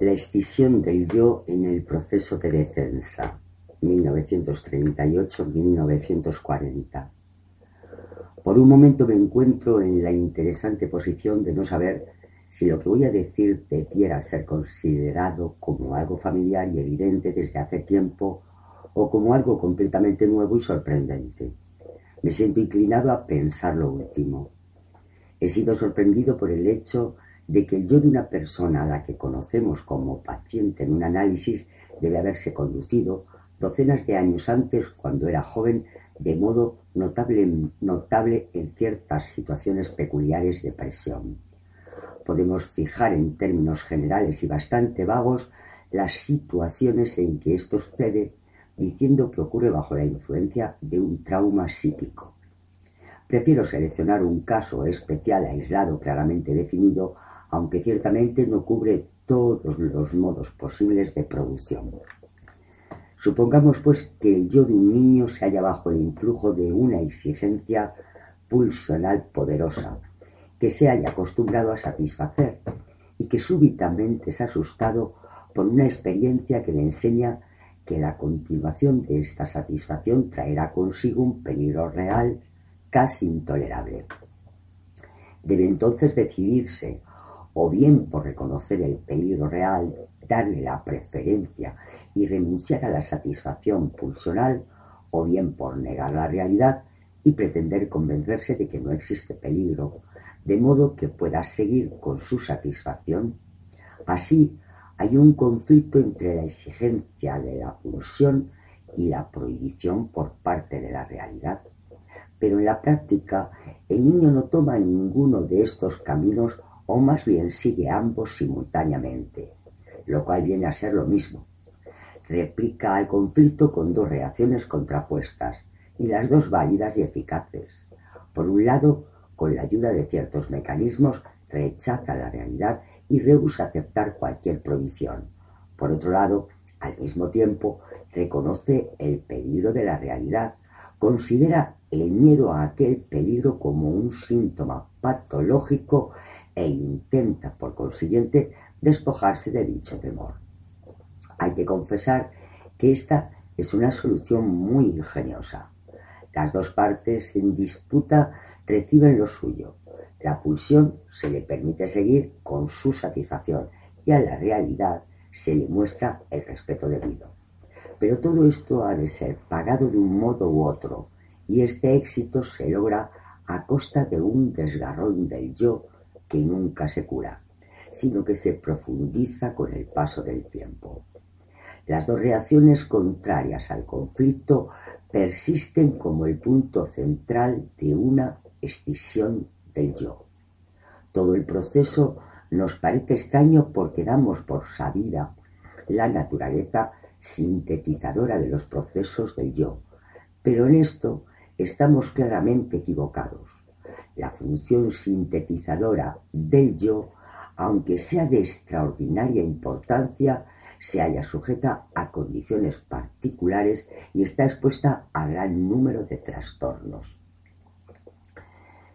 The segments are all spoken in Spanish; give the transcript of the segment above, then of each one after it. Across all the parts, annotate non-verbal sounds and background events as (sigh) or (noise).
La escisión del yo en el proceso de defensa, 1938-1940. Por un momento me encuentro en la interesante posición de no saber si lo que voy a decir debiera ser considerado como algo familiar y evidente desde hace tiempo o como algo completamente nuevo y sorprendente. Me siento inclinado a pensar lo último. He sido sorprendido por el hecho de que el yo de una persona a la que conocemos como paciente en un análisis debe haberse conducido docenas de años antes cuando era joven de modo notable, notable en ciertas situaciones peculiares de presión. Podemos fijar en términos generales y bastante vagos las situaciones en que esto sucede diciendo que ocurre bajo la influencia de un trauma psíquico. Prefiero seleccionar un caso especial aislado claramente definido, aunque ciertamente no cubre todos los modos posibles de producción. Supongamos pues que el yo de un niño se halla bajo el influjo de una exigencia pulsional poderosa, que se haya acostumbrado a satisfacer y que súbitamente es asustado por una experiencia que le enseña que la continuación de esta satisfacción traerá consigo un peligro real casi intolerable. Debe entonces decidirse o bien por reconocer el peligro real, darle la preferencia y renunciar a la satisfacción pulsional, o bien por negar la realidad y pretender convencerse de que no existe peligro, de modo que pueda seguir con su satisfacción. Así, hay un conflicto entre la exigencia de la pulsión y la prohibición por parte de la realidad. Pero en la práctica, el niño no toma ninguno de estos caminos o más bien sigue ambos simultáneamente, lo cual viene a ser lo mismo. Replica al conflicto con dos reacciones contrapuestas y las dos válidas y eficaces. Por un lado, con la ayuda de ciertos mecanismos, rechaza la realidad y rehúsa aceptar cualquier provisión. Por otro lado, al mismo tiempo, reconoce el peligro de la realidad, considera el miedo a aquel peligro como un síntoma patológico e intenta, por consiguiente, despojarse de dicho temor. Hay que confesar que esta es una solución muy ingeniosa. Las dos partes en disputa reciben lo suyo, la pulsión se le permite seguir con su satisfacción y a la realidad se le muestra el respeto debido. Pero todo esto ha de ser pagado de un modo u otro, y este éxito se logra a costa de un desgarrón del yo que nunca se cura, sino que se profundiza con el paso del tiempo. Las dos reacciones contrarias al conflicto persisten como el punto central de una escisión del yo. Todo el proceso nos parece extraño porque damos por sabida la naturaleza sintetizadora de los procesos del yo, pero en esto estamos claramente equivocados. La función sintetizadora del yo, aunque sea de extraordinaria importancia, se halla sujeta a condiciones particulares y está expuesta a gran número de trastornos.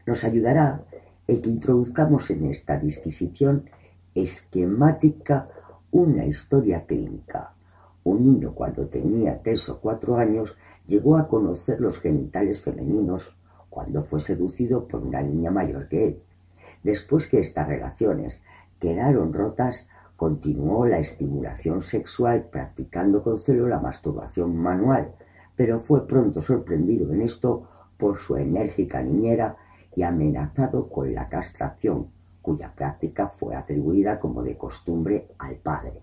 Nos ayudará el que introduzcamos en esta disquisición esquemática una historia clínica. Un niño cuando tenía tres o cuatro años llegó a conocer los genitales femeninos cuando fue seducido por una niña mayor que él. Después que estas relaciones quedaron rotas, continuó la estimulación sexual practicando con celo la masturbación manual, pero fue pronto sorprendido en esto por su enérgica niñera y amenazado con la castración, cuya práctica fue atribuida como de costumbre al padre.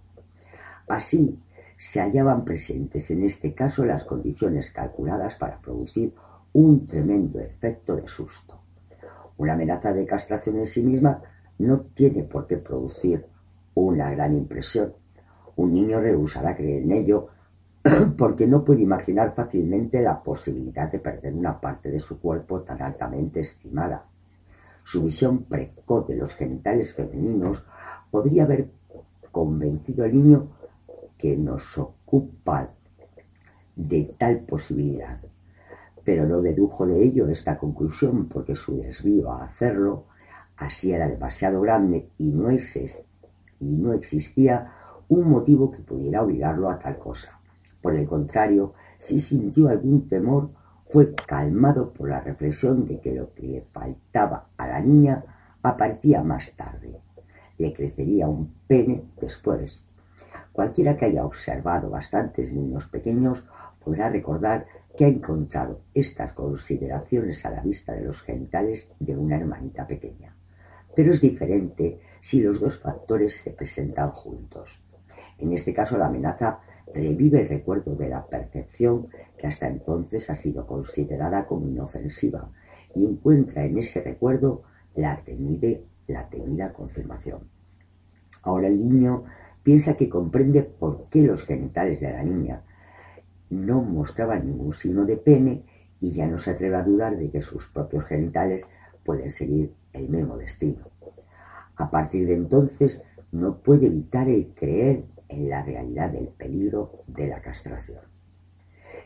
Así, se hallaban presentes en este caso las condiciones calculadas para producir un tremendo efecto de susto. Una amenaza de castración en sí misma no tiene por qué producir una gran impresión. Un niño rehusará creer en ello (clears throat) porque no puede imaginar fácilmente la posibilidad de perder una parte de su cuerpo tan altamente estimada. Su visión precoz de los genitales femeninos podría haber convencido al niño que nos ocupa de tal posibilidad, pero no dedujo de ello esta conclusión porque su desvío a hacerlo así era demasiado grande y no, y no existía un motivo que pudiera obligarlo a tal cosa. Por el contrario, si sintió algún temor, fue calmado por la reflexión de que lo que le faltaba a la niña aparecía más tarde. Le crecería un pene después. Cualquiera que haya observado bastantes niños pequeños podrá recordar que ha encontrado estas consideraciones a la vista de los genitales de una hermanita pequeña. Pero es diferente si los dos factores se presentan juntos. En este caso la amenaza revive el recuerdo de la percepción que hasta entonces ha sido considerada como inofensiva y encuentra en ese recuerdo la la temida confirmación. Ahora el niño piensa que comprende por qué los genitales de la niña no mostraban ningún signo de pene y ya no se atreve a dudar de que sus propios genitales pueden seguir el mismo destino. A partir de entonces no puede evitar el creer en la realidad del peligro de la castración.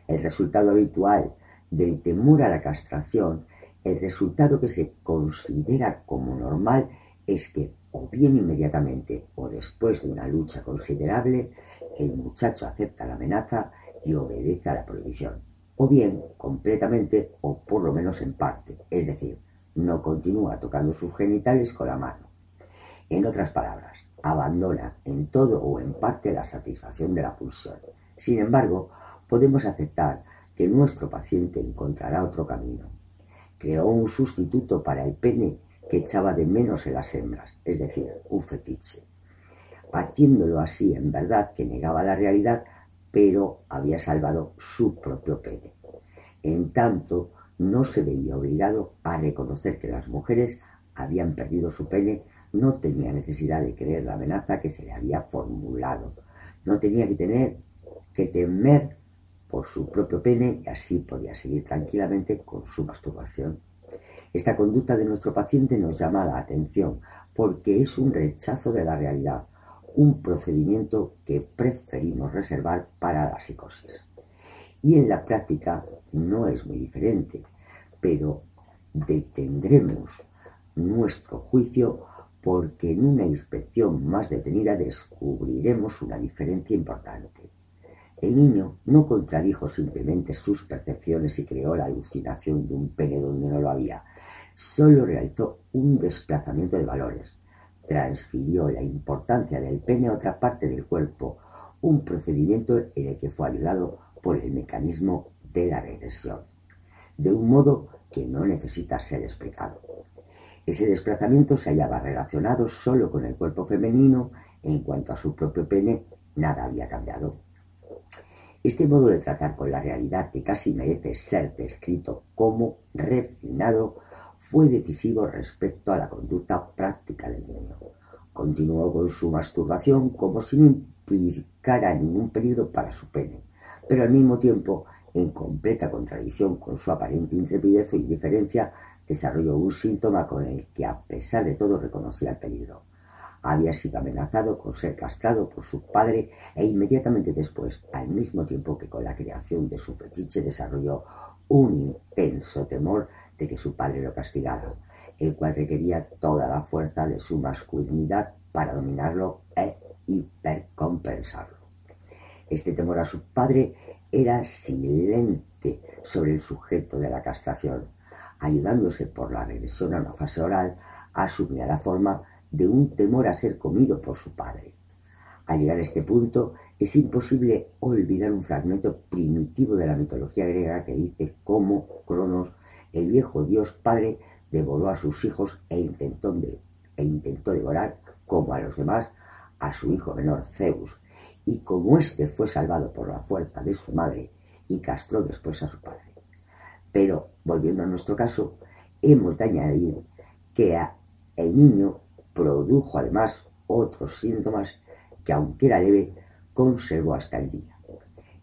El resultado habitual del temor a la castración, el resultado que se considera como normal es que o bien inmediatamente o después de una lucha considerable, el muchacho acepta la amenaza y obedece a la prohibición, o bien completamente o por lo menos en parte, es decir, no continúa tocando sus genitales con la mano. En otras palabras, abandona en todo o en parte la satisfacción de la pulsión. Sin embargo, podemos aceptar que nuestro paciente encontrará otro camino. Creó un sustituto para el pene que echaba de menos en las hembras, es decir, un fetiche. Haciéndolo así, en verdad, que negaba la realidad, pero había salvado su propio pene. En tanto, no se veía obligado a reconocer que las mujeres habían perdido su pene, no tenía necesidad de creer la amenaza que se le había formulado, no tenía que tener que temer por su propio pene y así podía seguir tranquilamente con su masturbación esta conducta de nuestro paciente nos llama la atención porque es un rechazo de la realidad, un procedimiento que preferimos reservar para la psicosis. Y en la práctica no es muy diferente, pero detendremos nuestro juicio porque en una inspección más detenida descubriremos una diferencia importante. El niño no contradijo simplemente sus percepciones y creó la alucinación de un pene donde no lo había, solo realizó un desplazamiento de valores. Transfirió la importancia del pene a otra parte del cuerpo, un procedimiento en el que fue ayudado por el mecanismo de la regresión, de un modo que no necesita ser explicado. Ese desplazamiento se hallaba relacionado solo con el cuerpo femenino, en cuanto a su propio pene, nada había cambiado. Este modo de tratar con la realidad que casi merece ser descrito como refinado fue decisivo respecto a la conducta práctica del niño. Continuó con su masturbación como si no implicara ningún peligro para su pene, pero al mismo tiempo, en completa contradicción con su aparente intrepidez o indiferencia, desarrolló un síntoma con el que a pesar de todo reconocía el peligro. Había sido amenazado con ser castrado por su padre e inmediatamente después, al mismo tiempo que con la creación de su fetiche, desarrolló un intenso temor de que su padre lo castigara, el cual requería toda la fuerza de su masculinidad para dominarlo e hipercompensarlo. Este temor a su padre era silente sobre el sujeto de la castración, ayudándose por la regresión a una fase oral, asumía la forma de un temor a ser comido por su padre. Al llegar a este punto, es imposible olvidar un fragmento primitivo de la mitología griega que dice cómo Cronos el viejo dios padre devoró a sus hijos e intentó, e devorar, como a los demás, a su hijo menor Zeus, y como éste fue salvado por la fuerza de su madre y castró después a su padre. Pero, volviendo a nuestro caso, hemos de añadir que el niño produjo además otros síntomas que, aunque era leve, conservó hasta el día.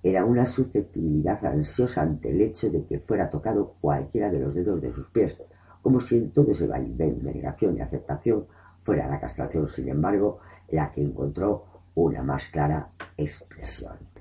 Era una susceptibilidad ansiosa ante el hecho de que fuera tocado cualquiera de los dedos de sus pies, como si en todo ese vaivén de negación y aceptación fuera la castración, sin embargo, la que encontró una más clara expresión.